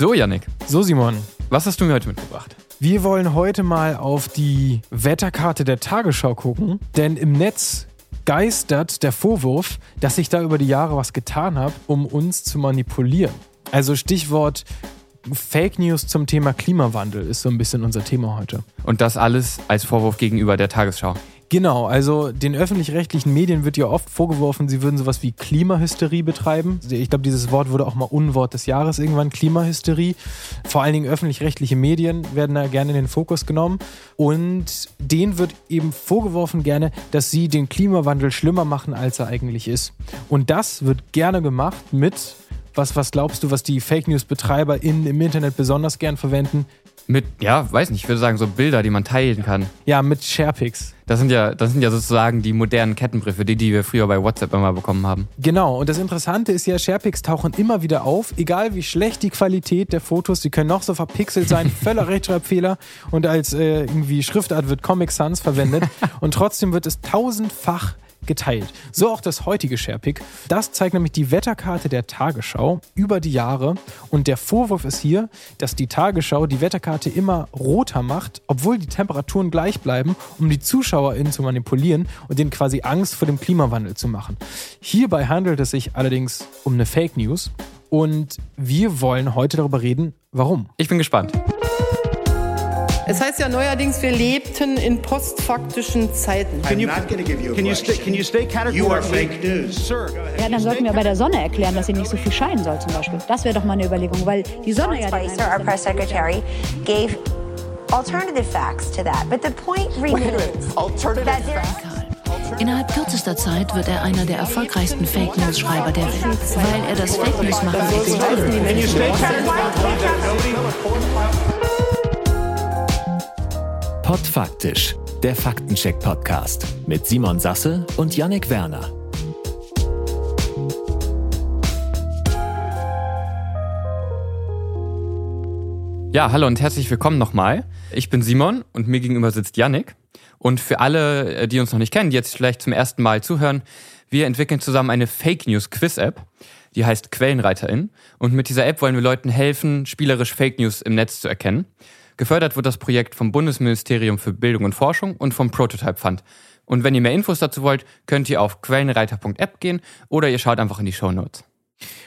So, Yannick, So, Simon, was hast du mir heute mitgebracht? wir wollen heute mal auf die Wetterkarte der Tagesschau gucken, denn im Netz geistert der Vorwurf, dass ich da über die Jahre was getan habe, um uns zu manipulieren. Also Stichwort Fake News zum Thema Klimawandel ist so ein bisschen unser Thema heute. Und das alles als Vorwurf gegenüber der Tagesschau. Genau, also den öffentlich-rechtlichen Medien wird ja oft vorgeworfen, sie würden sowas wie Klimahysterie betreiben. Ich glaube, dieses Wort wurde auch mal Unwort des Jahres irgendwann, Klimahysterie. Vor allen Dingen öffentlich-rechtliche Medien werden da gerne in den Fokus genommen. Und denen wird eben vorgeworfen gerne, dass sie den Klimawandel schlimmer machen, als er eigentlich ist. Und das wird gerne gemacht mit, was, was glaubst du, was die Fake News-Betreiber im Internet besonders gern verwenden? Mit, ja, weiß nicht, ich würde sagen, so Bilder, die man teilen kann. Ja, mit Sharepics. Das sind ja, das sind ja sozusagen die modernen Kettenbriefe, die, die wir früher bei WhatsApp immer bekommen haben. Genau, und das Interessante ist ja, Sharepics tauchen immer wieder auf, egal wie schlecht die Qualität der Fotos, die können noch so verpixelt sein, völler Rechtschreibfehler und als äh, irgendwie Schriftart wird Comic Sans verwendet und trotzdem wird es tausendfach geteilt. So auch das heutige Sharepick. Das zeigt nämlich die Wetterkarte der Tagesschau über die Jahre. Und der Vorwurf ist hier, dass die Tagesschau die Wetterkarte immer roter macht, obwohl die Temperaturen gleich bleiben, um die ZuschauerInnen zu manipulieren und denen quasi Angst vor dem Klimawandel zu machen. Hierbei handelt es sich allerdings um eine Fake News. Und wir wollen heute darüber reden, warum. Ich bin gespannt. Es heißt ja neuerdings, wir lebten in postfaktischen Zeiten. Give you a Can you, stay, can you stay? You are fake news. Sir. Ja, dann sollten wir bei der Sonne erklären, dass sie nicht so viel scheinen soll zum Beispiel. Das wäre doch mal eine Überlegung, weil die Sonne ja... Spicer, our press secretary, gave alternative facts to that. But the point remains Alternative Innerhalb kürzester Zeit wird er einer der erfolgreichsten Fake News Schreiber der Welt, weil er das Fake News machen Can stay Podfaktisch, der Faktencheck-Podcast mit Simon Sasse und Yannick Werner. Ja, hallo und herzlich willkommen nochmal. Ich bin Simon und mir gegenüber sitzt Yannick. Und für alle, äh, die uns noch nicht kennen, die jetzt vielleicht zum ersten Mal zuhören, wir entwickeln zusammen eine Fake News Quiz App. Die heißt Quellenreiterin. Und mit dieser App wollen wir Leuten helfen, spielerisch Fake News im Netz zu erkennen. Gefördert wird das Projekt vom Bundesministerium für Bildung und Forschung und vom Prototype Fund. Und wenn ihr mehr Infos dazu wollt, könnt ihr auf quellenreiter.app gehen oder ihr schaut einfach in die Show Notes.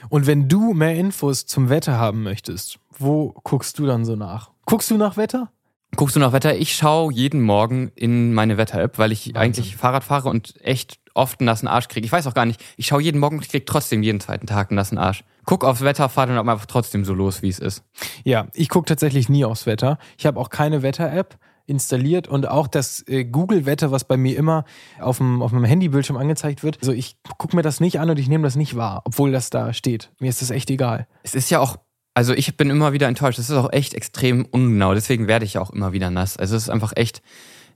Und wenn du mehr Infos zum Wetter haben möchtest, wo guckst du dann so nach? Guckst du nach Wetter? Guckst du nach Wetter? Ich schaue jeden Morgen in meine Wetter-App, weil ich eigentlich Fahrrad fahre und echt oft einen nassen Arsch kriege. Ich weiß auch gar nicht, ich schaue jeden Morgen und kriege trotzdem jeden zweiten Tag einen nassen Arsch. Guck aufs Wetter, fahr dann einfach trotzdem so los, wie es ist. Ja, ich gucke tatsächlich nie aufs Wetter. Ich habe auch keine Wetter-App installiert und auch das äh, Google-Wetter, was bei mir immer auf dem, auf meinem Handybildschirm angezeigt wird. Also ich gucke mir das nicht an und ich nehme das nicht wahr, obwohl das da steht. Mir ist das echt egal. Es ist ja auch, also ich bin immer wieder enttäuscht. Es ist auch echt extrem ungenau. Deswegen werde ich ja auch immer wieder nass. Also es ist einfach echt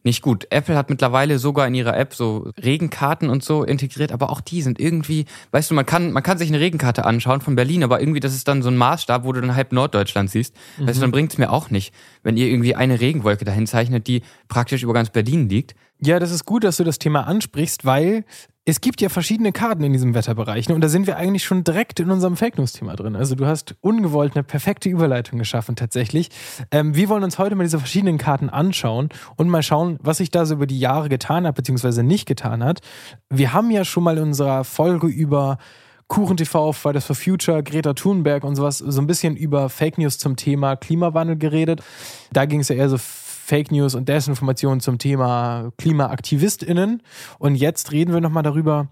nicht gut. Apple hat mittlerweile sogar in ihrer App so Regenkarten und so integriert, aber auch die sind irgendwie, weißt du, man kann, man kann sich eine Regenkarte anschauen von Berlin, aber irgendwie das ist dann so ein Maßstab, wo du dann halb Norddeutschland siehst. Weißt du, dann bringt es mir auch nicht, wenn ihr irgendwie eine Regenwolke dahin zeichnet, die praktisch über ganz Berlin liegt. Ja, das ist gut, dass du das Thema ansprichst, weil es gibt ja verschiedene Karten in diesem Wetterbereich. ne? Und da sind wir eigentlich schon direkt in unserem Fake News-Thema drin. Also du hast ungewollt eine perfekte Überleitung geschaffen tatsächlich. Ähm, wir wollen uns heute mal diese verschiedenen Karten anschauen und mal schauen, was sich da so über die Jahre getan hat, beziehungsweise nicht getan hat. Wir haben ja schon mal in unserer Folge über KuchenTV, Fridays for Future, Greta Thunberg und sowas so ein bisschen über Fake News zum Thema Klimawandel geredet. Da ging es ja eher so Fake News und Desinformation zum Thema KlimaaktivistInnen. Und jetzt reden wir nochmal darüber,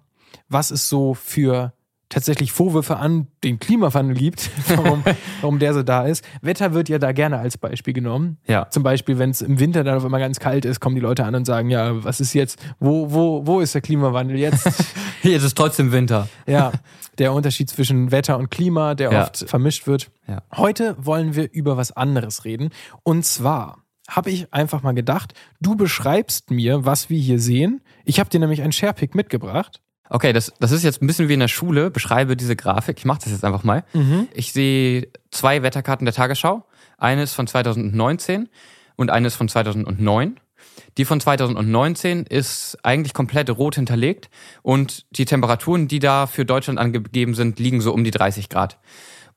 was es so für tatsächlich Vorwürfe an den Klimawandel gibt, warum, warum der so da ist. Wetter wird ja da gerne als Beispiel genommen. Ja. Zum Beispiel, wenn es im Winter dann auf einmal ganz kalt ist, kommen die Leute an und sagen, ja, was ist jetzt, wo, wo, wo ist der Klimawandel jetzt? Hier ist es trotzdem Winter. ja, der Unterschied zwischen Wetter und Klima, der Ja. oft vermischt wird. Ja. Heute wollen wir über was anderes reden. Und zwar habe ich einfach mal gedacht, du beschreibst mir, was wir hier sehen. Ich habe dir nämlich ein Sharepick mitgebracht. Okay, das, das ist jetzt ein bisschen wie in der Schule. Beschreibe diese Grafik. Ich mache das jetzt einfach mal. Ich sehe zwei Wetterkarten der Tagesschau. Eine ist von 2019 und eine ist von 2009. Die von 2019 ist eigentlich komplett rot hinterlegt und die Temperaturen, die da für Deutschland angegeben sind, liegen so um die 30 Grad.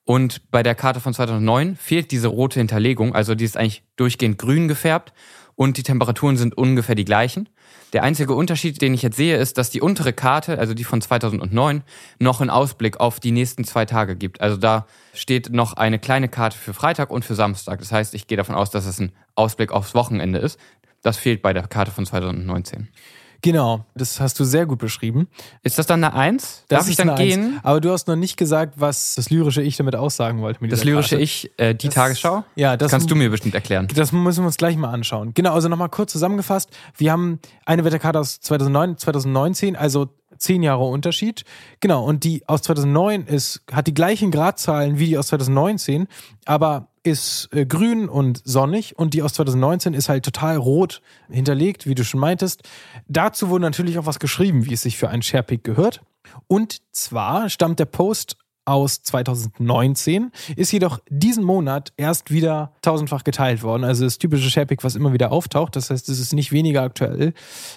Und bei der Karte von 2009 fehlt diese rote Hinterlegung, also die ist eigentlich durchgehend grün gefärbt und die Temperaturen sind ungefähr die gleichen. Der einzige Unterschied, den ich jetzt sehe, ist, dass die untere Karte, also die von 2009, noch einen Ausblick auf die nächsten zwei Tage gibt. Also da steht noch eine kleine Karte für Freitag und für Samstag. Das heißt, ich gehe davon aus, dass es ein Ausblick aufs Wochenende ist. Das fehlt bei der Karte von 2019. Genau, das hast du sehr gut beschrieben. Ist das dann eine Eins? Das Darf ich dann eine Eins. gehen? Aber du hast noch nicht gesagt, was das lyrische Ich damit aussagen wollte. Das lyrische Karte. Ich, äh, die Das- Tagesschau? Ja, das kannst du mir bestimmt erklären. Das müssen wir uns gleich mal anschauen. Genau, also nochmal kurz zusammengefasst. Wir haben eine Wetterkarte aus 2009, 2019, also zehn Jahre Unterschied. Genau, und die aus 2009 ist, hat die gleichen Gradzahlen wie die aus 2019, aber ist äh, grün und sonnig und die aus 2019 ist halt total rot hinterlegt, wie du schon meintest. Dazu wurde natürlich auch was geschrieben, wie es sich für einen Sharepick gehört. Und zwar stammt der Post aus 2019, ist jedoch diesen Monat erst wieder tausendfach geteilt worden. Also das typische Sharepick, was immer wieder auftaucht. Das heißt, es ist nicht weniger aktuell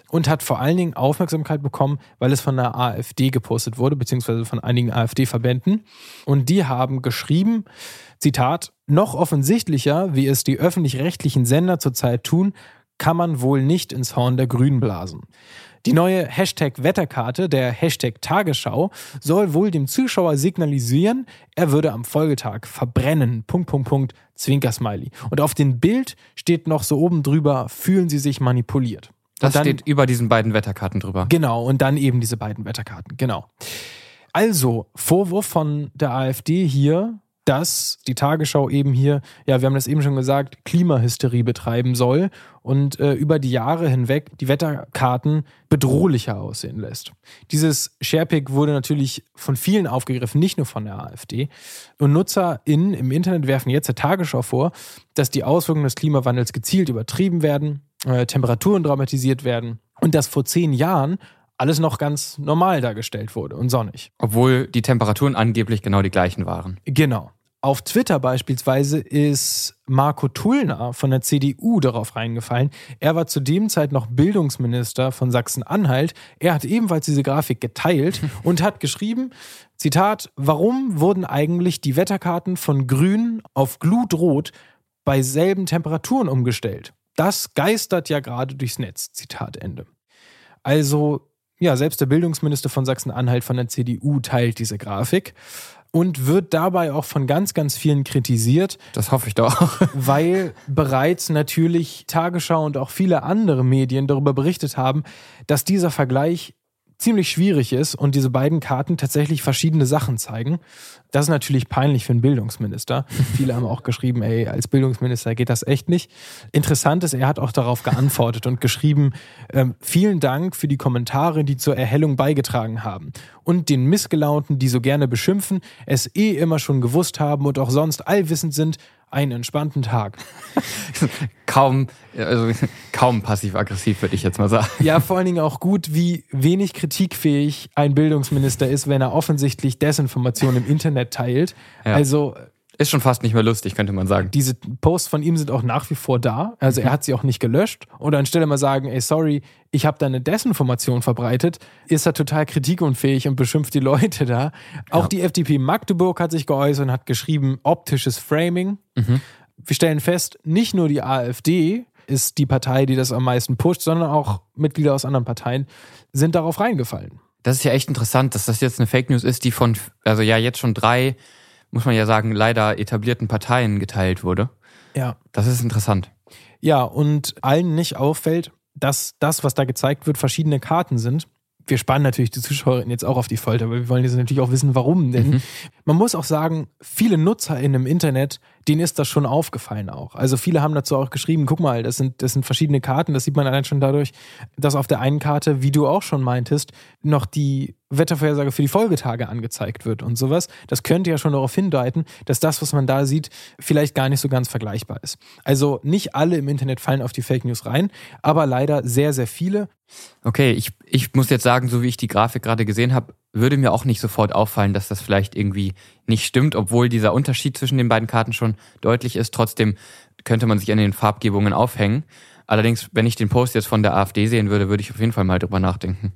und hat vor allen Dingen Aufmerksamkeit bekommen, weil es von der AfD gepostet wurde, beziehungsweise von einigen AfD-Verbänden. Und die haben geschrieben, Zitat, noch offensichtlicher, wie es die öffentlich-rechtlichen Sender zurzeit tun, kann man wohl nicht ins Horn der Grünen blasen. Die neue Hashtag Wetterkarte, der Hashtag Tagesschau, soll wohl dem Zuschauer signalisieren, er würde am Folgetag verbrennen. Punkt, Punkt, Punkt, Zwinkersmiley. Und auf dem Bild steht noch so oben drüber, fühlen Sie sich manipuliert. Das dann- steht über diesen beiden Wetterkarten drüber. Genau, und dann eben diese beiden Wetterkarten, genau. Also, Vorwurf von der AfD hier, dass die Tagesschau eben hier, ja, wir haben das eben schon gesagt, Klimahysterie betreiben soll und äh, über die Jahre hinweg die Wetterkarten bedrohlicher aussehen lässt. Dieses Sharepick wurde natürlich von vielen aufgegriffen, nicht nur von der AfD. Und NutzerInnen im Internet werfen jetzt der Tagesschau vor, dass die Auswirkungen des Klimawandels gezielt übertrieben werden, äh, Temperaturen dramatisiert werden und dass vor zehn Jahren alles noch ganz normal dargestellt wurde und sonnig. Obwohl die Temperaturen angeblich genau die gleichen waren. Genau. Auf Twitter beispielsweise ist Marco Tullner von der CDU darauf reingefallen. Er war zu dem Zeit noch Bildungsminister von Sachsen-Anhalt. Er hat ebenfalls diese Grafik geteilt und hat geschrieben, Zitat, warum wurden eigentlich die Wetterkarten von grün auf glutrot bei selben Temperaturen umgestellt? Das geistert ja gerade durchs Netz. Zitat Ende. Also, ja, selbst der Bildungsminister von Sachsen-Anhalt von der CDU teilt diese Grafik und wird dabei auch von ganz, ganz vielen kritisiert, Das hoffe ich doch. weil bereits natürlich Tagesschau und auch viele andere Medien darüber berichtet haben, dass dieser Vergleich ziemlich schwierig ist und diese beiden Karten tatsächlich verschiedene Sachen zeigen. Das ist natürlich peinlich für einen Bildungsminister. Viele haben auch geschrieben, ey, als Bildungsminister geht das echt nicht. Interessant ist, er hat auch darauf geantwortet und geschrieben, ähm, vielen Dank für die Kommentare, die zur Erhellung beigetragen haben. Und den Missgelaunten, die so gerne beschimpfen, es eh immer schon gewusst haben und auch sonst allwissend sind, einen entspannten Tag. kaum, also kaum passiv-aggressiv, würde ich jetzt mal sagen. Ja, vor allen Dingen auch gut, wie wenig kritikfähig ein Bildungsminister ist, wenn er offensichtlich Desinformation im Internet teilt. Ja. Also Ist schon fast nicht mehr lustig, könnte man sagen. diese Posts von ihm sind auch nach wie vor da. Also er hat sie auch nicht gelöscht. Oder anstelle mal sagen, ey, sorry, ich habe da eine Desinformation verbreitet, ist er total kritikunfähig und beschimpft die Leute da. Auch die FDP Magdeburg hat sich geäußert und hat geschrieben, optisches Framing. Wir stellen fest, nicht nur die AfD ist die Partei, die das am meisten pusht, sondern auch Mitglieder aus anderen Parteien sind darauf reingefallen. Das ist ja echt interessant, dass das jetzt eine Fake News ist, die von, also ja, jetzt schon drei, muss man ja sagen, leider etablierten Parteien geteilt wurde. Ja. Das ist interessant. Ja, und allen nicht auffällt, dass das, was da gezeigt wird, verschiedene Karten sind. wir spannen natürlich die Zuschauerinnen jetzt auch auf die Folter, aber wir wollen jetzt natürlich auch wissen, warum. Denn mhm. man muss auch sagen, viele NutzerInnen im Internet, denen ist das schon aufgefallen auch. Also viele haben dazu auch geschrieben, guck mal, das sind, das sind verschiedene Karten, das sieht man allein schon dadurch, dass auf der einen Karte, wie du auch schon meintest, noch die Wettervorhersage für die Folgetage angezeigt wird und sowas. Das könnte ja schon darauf hindeuten, dass das, was man da sieht, vielleicht gar nicht so ganz vergleichbar ist. Also nicht alle im Internet fallen auf die Fake News rein, aber leider sehr, sehr viele. Okay, ich, ich muss jetzt sagen, so wie ich die Grafik gerade gesehen habe, würde mir auch nicht sofort auffallen, dass das vielleicht irgendwie nicht stimmt, obwohl dieser Unterschied zwischen den beiden Karten schon deutlich ist. Trotzdem könnte man sich an den Farbgebungen aufhängen. Allerdings, wenn ich den Post jetzt von der AfD sehen würde, würde ich auf jeden Fall mal drüber nachdenken.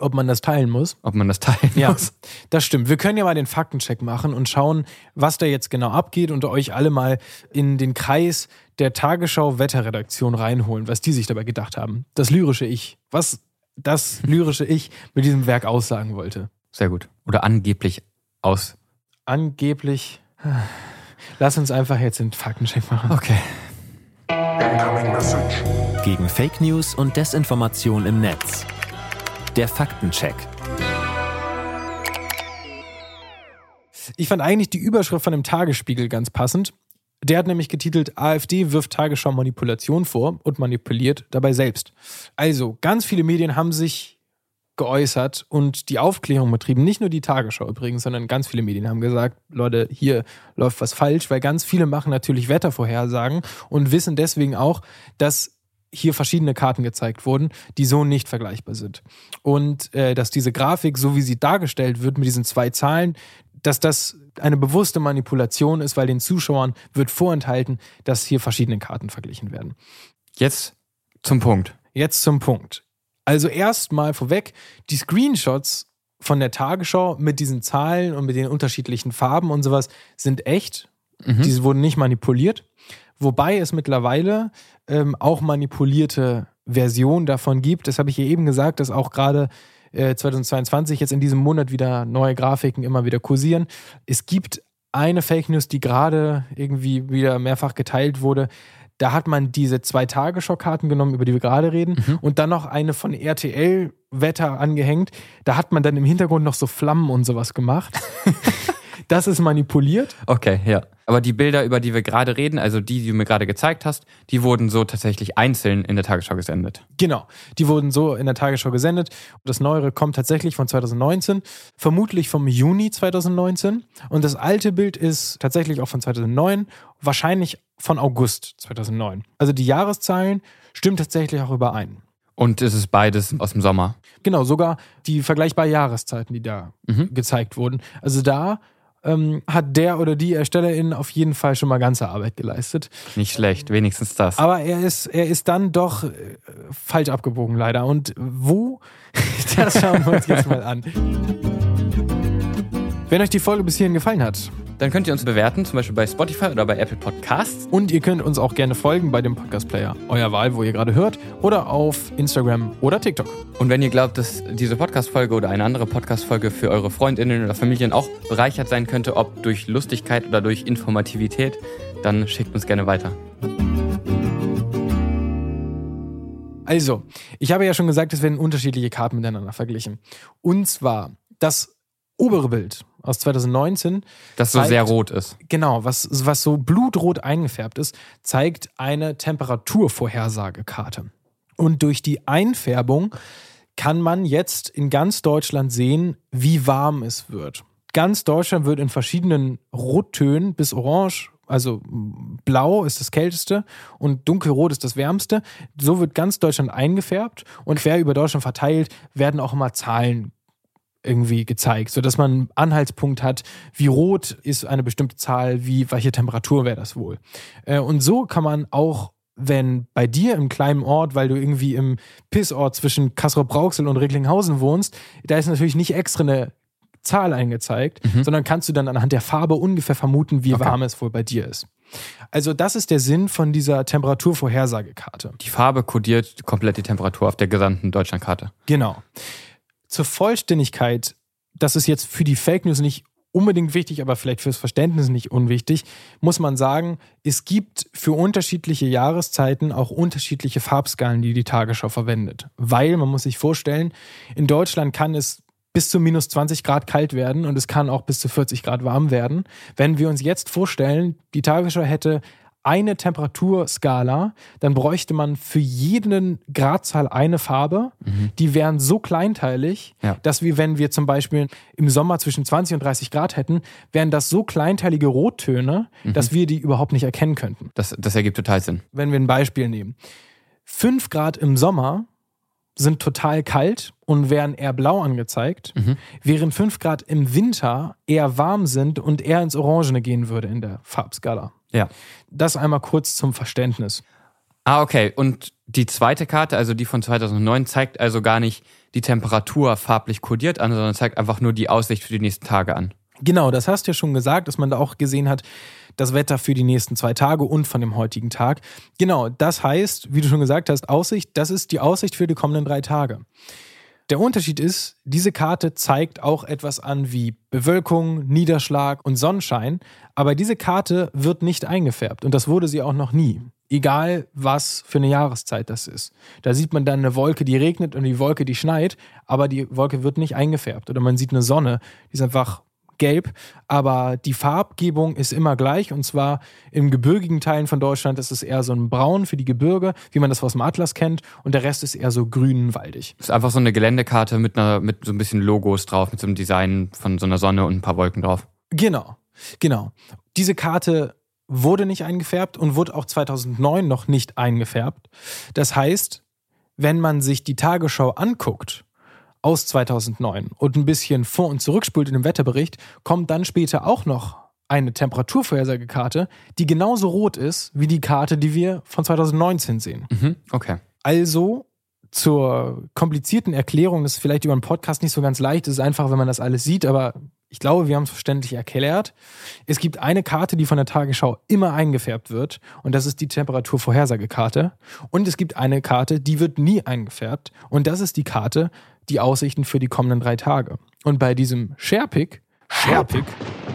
Ob man das teilen muss? Ob man das teilen ja, muss. Das stimmt. Wir können ja mal den Faktencheck machen und schauen, was da jetzt genau abgeht und euch alle mal in den Kreis der Tagesschau Wetterredaktion reinholen, was die sich dabei gedacht haben. Das lyrische Ich. Was das lyrische Ich mit diesem Werk aussagen wollte. Sehr gut. Oder angeblich aus. Angeblich. Lass uns einfach jetzt den Faktencheck machen. Okay. Gegen Fake News und Desinformation im Netz. Der Faktencheck. Ich fand eigentlich die Überschrift von dem Tagesspiegel ganz passend. Der hat nämlich getitelt, AfD wirft Tagesschau Manipulation vor und manipuliert dabei selbst. Also, ganz viele Medien haben sich geäußert und die Aufklärung betrieben. Nicht nur die Tagesschau übrigens, sondern ganz viele Medien haben gesagt, Leute, hier läuft was falsch, weil ganz viele machen natürlich Wettervorhersagen und wissen deswegen auch, dass hier verschiedene Karten gezeigt wurden, die so nicht vergleichbar sind. Und äh, dass diese Grafik, so wie sie dargestellt wird, mit diesen zwei Zahlen, dass das eine bewusste Manipulation ist, weil den Zuschauern wird vorenthalten, dass hier verschiedene Karten verglichen werden. Jetzt zum Punkt. Jetzt zum Punkt. Also erstmal vorweg, die Screenshots von der Tagesschau mit diesen Zahlen und mit den unterschiedlichen Farben und sowas sind echt. Mhm. Diese wurden nicht manipuliert. Wobei es mittlerweile ähm, auch manipulierte Versionen davon gibt. Das habe ich hier eben gesagt, dass auch gerade äh, 2022 jetzt in diesem Monat wieder neue Grafiken immer wieder kursieren. Es gibt eine Fake News, die gerade irgendwie wieder mehrfach geteilt wurde. Da hat man diese zwei Tagesschau-Karten genommen, über die wir gerade reden, mhm. und dann noch eine von RTL Wetter angehängt. Da hat man dann im Hintergrund noch so Flammen und sowas gemacht. Das ist manipuliert. Okay, ja. Aber die Bilder, über die wir gerade reden, also die, die du mir gerade gezeigt hast, die wurden so tatsächlich einzeln in der Tagesschau gesendet. Genau, die wurden so in der Tagesschau gesendet. Das Neuere kommt tatsächlich von 2019, vermutlich vom Juni 2019. Und das alte Bild ist tatsächlich auch von 2009, wahrscheinlich von August 2009. Also die Jahreszahlen stimmen tatsächlich auch überein. Und es ist beides aus dem Sommer. Genau, sogar die vergleichbaren Jahreszeiten, die da mhm. gezeigt wurden. Also da ähm, hat der oder die Erstellerin auf jeden Fall schon mal ganze Arbeit geleistet. Nicht schlecht, wenigstens das. Aber er ist, er ist dann doch äh, falsch abgebogen, leider. Und wo? das schauen wir uns jetzt mal an. Wenn euch die Folge bis hierhin gefallen hat, dann könnt ihr uns bewerten, zum Beispiel bei Spotify oder bei Apple Podcasts. Und ihr könnt uns auch gerne folgen bei dem Podcast-Player, euer Wahl, wo ihr gerade hört, oder auf Instagram oder TikTok. Und wenn ihr glaubt, dass diese Podcast-Folge oder eine andere Podcast-Folge für eure Freundinnen oder Familien auch bereichert sein könnte, ob durch Lustigkeit oder durch Informativität, dann schickt uns gerne weiter. Also, ich habe ja schon gesagt, es werden unterschiedliche Karten miteinander verglichen. Und zwar das obere Bild aus 2019. Das so sehr rot ist. Genau, was, was so blutrot eingefärbt ist, zeigt eine Temperaturvorhersagekarte. Und durch die Einfärbung kann man jetzt in ganz Deutschland sehen, wie warm es wird. Ganz Deutschland wird in verschiedenen Rottönen bis Orange, also blau ist das kälteste und dunkelrot ist das wärmste. So wird ganz Deutschland eingefärbt und quer über Deutschland verteilt werden auch immer Zahlen irgendwie gezeigt, sodass man einen Anhaltspunkt hat, wie rot ist eine bestimmte Zahl, wie welche Temperatur wäre das wohl. Äh, und so kann man auch wenn bei dir im kleinen Ort, weil du irgendwie im Pissort zwischen Kassel-Brauxel und Recklinghausen wohnst, da ist natürlich nicht extra eine Zahl eingezeigt, mhm. sondern kannst du dann anhand der Farbe ungefähr vermuten, wie okay. warm es wohl bei dir ist. Also das ist der Sinn von dieser Temperaturvorhersagekarte. Die Farbe kodiert komplett die Temperatur auf der gesamten Deutschlandkarte. Genau zur Vollständigkeit, dass es jetzt für die Fake News nicht unbedingt wichtig, aber vielleicht fürs Verständnis nicht unwichtig, muss man sagen, es gibt für unterschiedliche Jahreszeiten auch unterschiedliche Farbskalen, die die Tagesschau verwendet. Weil, man muss sich vorstellen, in Deutschland kann es bis zu minus 20 Grad kalt werden und es kann auch bis zu 40 Grad warm werden. Wenn wir uns jetzt vorstellen, die Tagesschau hätte eine Temperaturskala, dann bräuchte man für jeden Gradzahl eine Farbe. Mhm. Die wären so kleinteilig, ja. dass wir, wenn wir zum Beispiel im Sommer zwischen 20 und 30 Grad hätten, wären das so kleinteilige Rottöne, mhm. dass wir die überhaupt nicht erkennen könnten. Das, das ergibt total Sinn. Wenn wir ein Beispiel nehmen. 5 Grad im Sommer sind total kalt und werden eher blau angezeigt, mhm. während 5 Grad im Winter eher warm sind und eher ins Orangene gehen würde in der Farbskala. Ja. Das einmal kurz zum Verständnis. Ah, okay. Und die zweite Karte, also die von 2009, zeigt also gar nicht die Temperatur farblich kodiert an, sondern zeigt einfach nur die Aussicht für die nächsten Tage an. Genau, das hast du ja schon gesagt, dass man da auch gesehen hat, das Wetter für die nächsten zwei Tage und von dem heutigen Tag. Genau, das heißt, wie du schon gesagt hast, Aussicht, das ist die Aussicht für die kommenden drei Tage. Der Unterschied ist, diese Karte zeigt auch etwas an wie Bewölkung, Niederschlag und Sonnenschein, aber diese Karte wird nicht eingefärbt und das wurde sie auch noch nie. Egal, was für eine Jahreszeit das ist. Da sieht man dann eine Wolke, die regnet und die Wolke, die schneit, aber die Wolke wird nicht eingefärbt. Oder man sieht eine Sonne, die ist einfach gelb, aber die Farbgebung ist immer gleich und zwar im gebirgigen Teilen von Deutschland ist es eher so ein Braun für die Gebirge, wie man das aus dem Atlas kennt und der Rest ist eher so grünwaldig. Ist einfach so eine Geländekarte mit, einer, mit so ein bisschen Logos drauf, mit so einem Design von so einer Sonne und ein paar Wolken drauf. Genau, genau. Diese Karte wurde nicht eingefärbt und wurde auch 2009 noch nicht eingefärbt. Das heißt, wenn man sich die Tagesschau anguckt, aus 2009 und ein bisschen vor- und zurückspult in dem Wetterbericht, kommt dann später auch noch eine Temperaturvorhersagekarte, die genauso rot ist wie die Karte, die wir von 2019 sehen. Mhm, okay. Also zur komplizierten Erklärung, das ist vielleicht über einen Podcast nicht so ganz leicht, es ist einfach, wenn man das alles sieht, aber ich glaube, wir haben es verständlich erklärt. Es gibt eine Karte, die von der Tagesschau immer eingefärbt wird und das ist die Temperaturvorhersagekarte. Und es gibt eine Karte, die wird nie eingefärbt und das ist die Karte die Aussichten für die kommenden drei Tage. Und bei diesem Sharepick, Sharepick,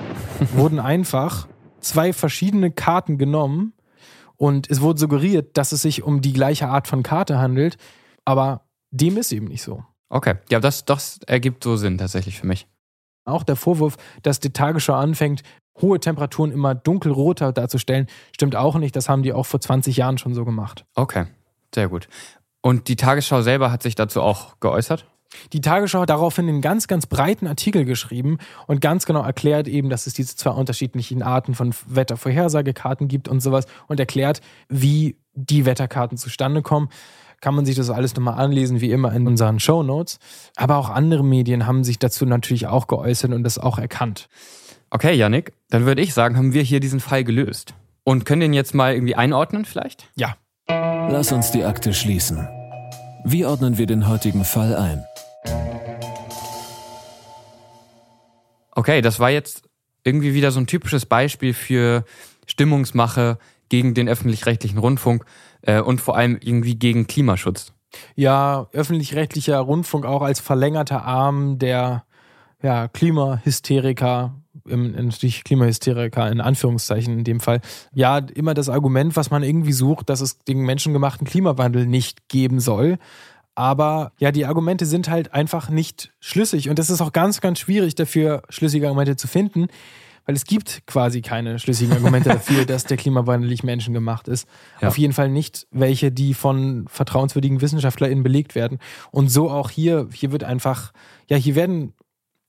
wurden einfach zwei verschiedene Karten genommen und es wurde suggeriert, dass es sich um die gleiche Art von Karte handelt, aber dem ist eben nicht so. Okay, ja, das, das ergibt so Sinn tatsächlich für mich. Auch der Vorwurf, dass die Tagesschau anfängt, hohe Temperaturen immer dunkelroter darzustellen, stimmt auch nicht. Das haben die auch vor 20 Jahren schon so gemacht. Okay, sehr gut. Und die Tagesschau selber hat sich dazu auch geäußert? Die Tagesschau hat daraufhin einen ganz, ganz breiten Artikel geschrieben und ganz genau erklärt eben, dass es diese zwei unterschiedlichen Arten von Wettervorhersagekarten gibt und sowas und erklärt, wie die Wetterkarten zustande kommen. Kann man sich das alles nochmal anlesen, wie immer in unseren Show Notes. Aber auch andere Medien haben sich dazu natürlich auch geäußert und das auch erkannt. Okay, Yannick, dann würde ich sagen, haben wir hier diesen Fall gelöst. Und können den jetzt mal irgendwie einordnen vielleicht? Ja. Lass uns die Akte schließen. Wie ordnen wir den heutigen Fall ein? Okay, das war jetzt irgendwie wieder so ein typisches Beispiel für Stimmungsmache gegen den öffentlich-rechtlichen Rundfunk äh, und vor allem irgendwie gegen Klimaschutz. Ja, öffentlich-rechtlicher Rundfunk auch als verlängerter Arm der ja, Klimahysteriker, natürlich Klimahysteriker in Anführungszeichen in dem Fall. Ja, immer das Argument, was man irgendwie sucht, dass es den menschengemachten Klimawandel nicht geben soll. Aber ja, die Argumente sind halt einfach nicht schlüssig. Und das ist auch ganz, ganz schwierig dafür, schlüssige Argumente zu finden, weil es gibt quasi keine schlüssigen Argumente dafür, dass der Klimawandel nicht menschengemacht ist. Ja. Auf jeden Fall nicht welche, die von vertrauenswürdigen WissenschaftlerInnen belegt werden. Und so auch hier, hier wird einfach, ja, hier werden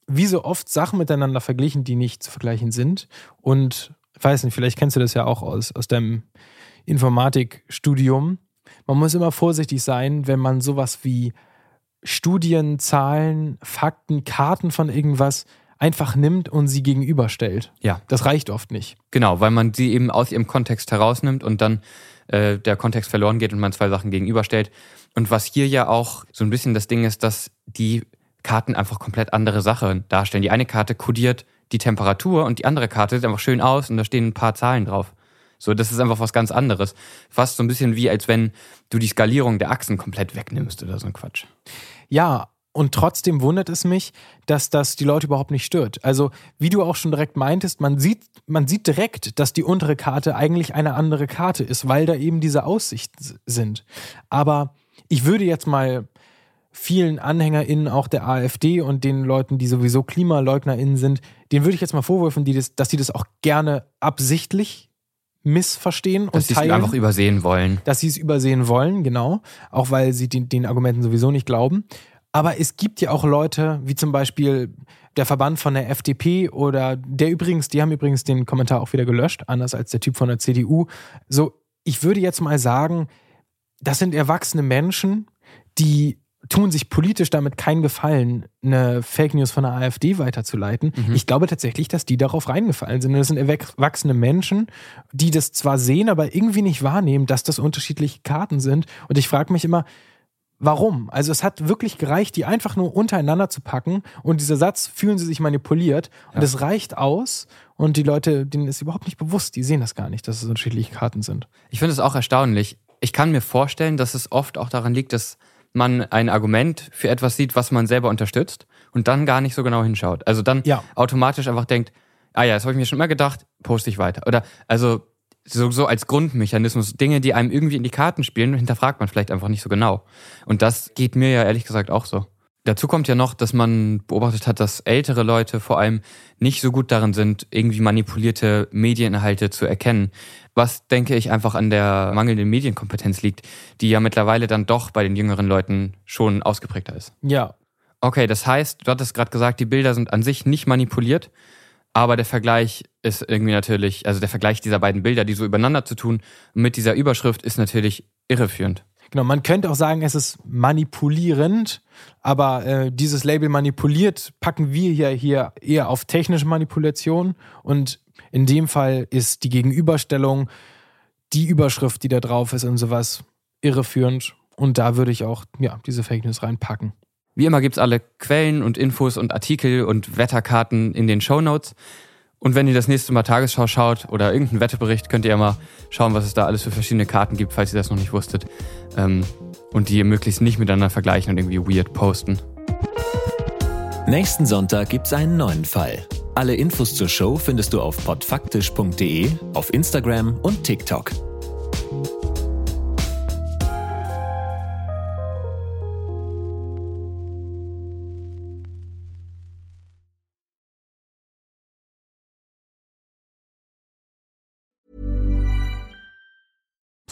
wie so oft Sachen miteinander verglichen, die nicht zu vergleichen sind. Und ich weiß nicht, vielleicht kennst du das ja auch aus, aus deinem Informatikstudium man muss immer vorsichtig sein, wenn man sowas wie Studien, Zahlen, Fakten, Karten von irgendwas einfach nimmt und sie gegenüberstellt. Ja. Das reicht oft nicht. Genau, weil man sie eben aus ihrem Kontext herausnimmt und dann äh, der Kontext verloren geht und man zwei Sachen gegenüberstellt. Und was hier ja auch so ein bisschen das Ding ist, dass die Karten einfach komplett andere Sachen darstellen. Die eine Karte kodiert die Temperatur und die andere Karte sieht einfach schön aus und da stehen ein paar Zahlen drauf. So, das ist einfach was ganz anderes. Fast so ein bisschen wie, als wenn du die Skalierung der Achsen komplett wegnimmst oder so ein Quatsch. Ja, Und trotzdem wundert es mich, dass das die Leute überhaupt nicht stört. Also, wie du auch schon direkt meintest, man sieht, man sieht direkt, dass die untere Karte eigentlich eine andere Karte ist, weil da eben diese Aussichten sind. Aber ich würde jetzt mal vielen AnhängerInnen auch der AfD und den Leuten, die sowieso KlimaleugnerInnen sind, denen würde ich jetzt mal vorwürfen, die das, dass die das auch gerne absichtlich missverstehen dass und sie es einfach übersehen wollen. Dass sie es übersehen wollen, genau. Auch weil sie den, den Argumenten sowieso nicht glauben. Aber es gibt ja auch Leute, wie zum Beispiel der Verband von der FDP oder der übrigens, die haben übrigens den Kommentar auch wieder gelöscht, anders als der Typ von der CDU. So, ich würde jetzt mal sagen, das sind erwachsene Menschen, die tun sich politisch damit keinen Gefallen, eine Fake News von der AfD weiterzuleiten. Mhm. Ich glaube tatsächlich, dass die darauf reingefallen sind. Und das sind erwachsene Menschen, die das zwar sehen, aber irgendwie nicht wahrnehmen, dass das unterschiedliche Karten sind. Und ich frage mich immer, Warum? Also es hat wirklich gereicht, die einfach nur untereinander zu packen und dieser Satz, fühlen sie sich manipuliert und es reicht aus und die Leute, denen ist überhaupt nicht bewusst, die sehen das gar nicht, dass es unterschiedliche Karten sind. Ich finde es auch erstaunlich. Ich kann mir vorstellen, dass es oft auch daran liegt, dass man ein Argument für etwas sieht, was man selber unterstützt und dann gar nicht so genau hinschaut. Also dann Ja. automatisch einfach denkt, ah ja, das habe ich mir schon immer gedacht, poste ich weiter. Oder also so, so als Grundmechanismus, Dinge, die einem irgendwie in die Karten spielen, hinterfragt man vielleicht einfach nicht so genau. Und das geht mir ja ehrlich gesagt auch so. Dazu kommt ja noch, dass man beobachtet hat, dass ältere Leute vor allem nicht so gut darin sind, irgendwie manipulierte Medieninhalte zu erkennen. Was, denke ich, einfach an der mangelnden Medienkompetenz liegt, die ja mittlerweile dann doch bei den jüngeren Leuten schon ausgeprägter ist. Ja, Okay, das heißt, du hattest gerade gesagt, die Bilder sind an sich nicht manipuliert, aber der Vergleich ist irgendwie natürlich, also der Vergleich dieser beiden Bilder, die so übereinander zu tun, mit dieser Überschrift ist natürlich irreführend. Genau. Man könnte auch sagen, es ist manipulierend, aber äh, dieses Label manipuliert packen wir hier, hier eher auf technische Manipulation und in dem Fall ist die Gegenüberstellung, die Überschrift, die da drauf ist und sowas, irreführend. Und da würde ich auch ja, diese Fake News reinpacken. Wie immer gibt's alle Quellen und Infos und Artikel und Wetterkarten in den Shownotes. Und wenn ihr das nächste Mal Tagesschau schaut oder irgendeinen Wettebericht, könnt ihr ja mal schauen, was es da alles für verschiedene Karten gibt, falls ihr das noch nicht wusstet. Ähm, und die ihr möglichst nicht miteinander vergleichen und irgendwie weird posten. Nächsten Sonntag gibt's einen neuen Fall. Alle Infos zur Show findest du auf podfaktisch.de, auf Instagram und TikTok.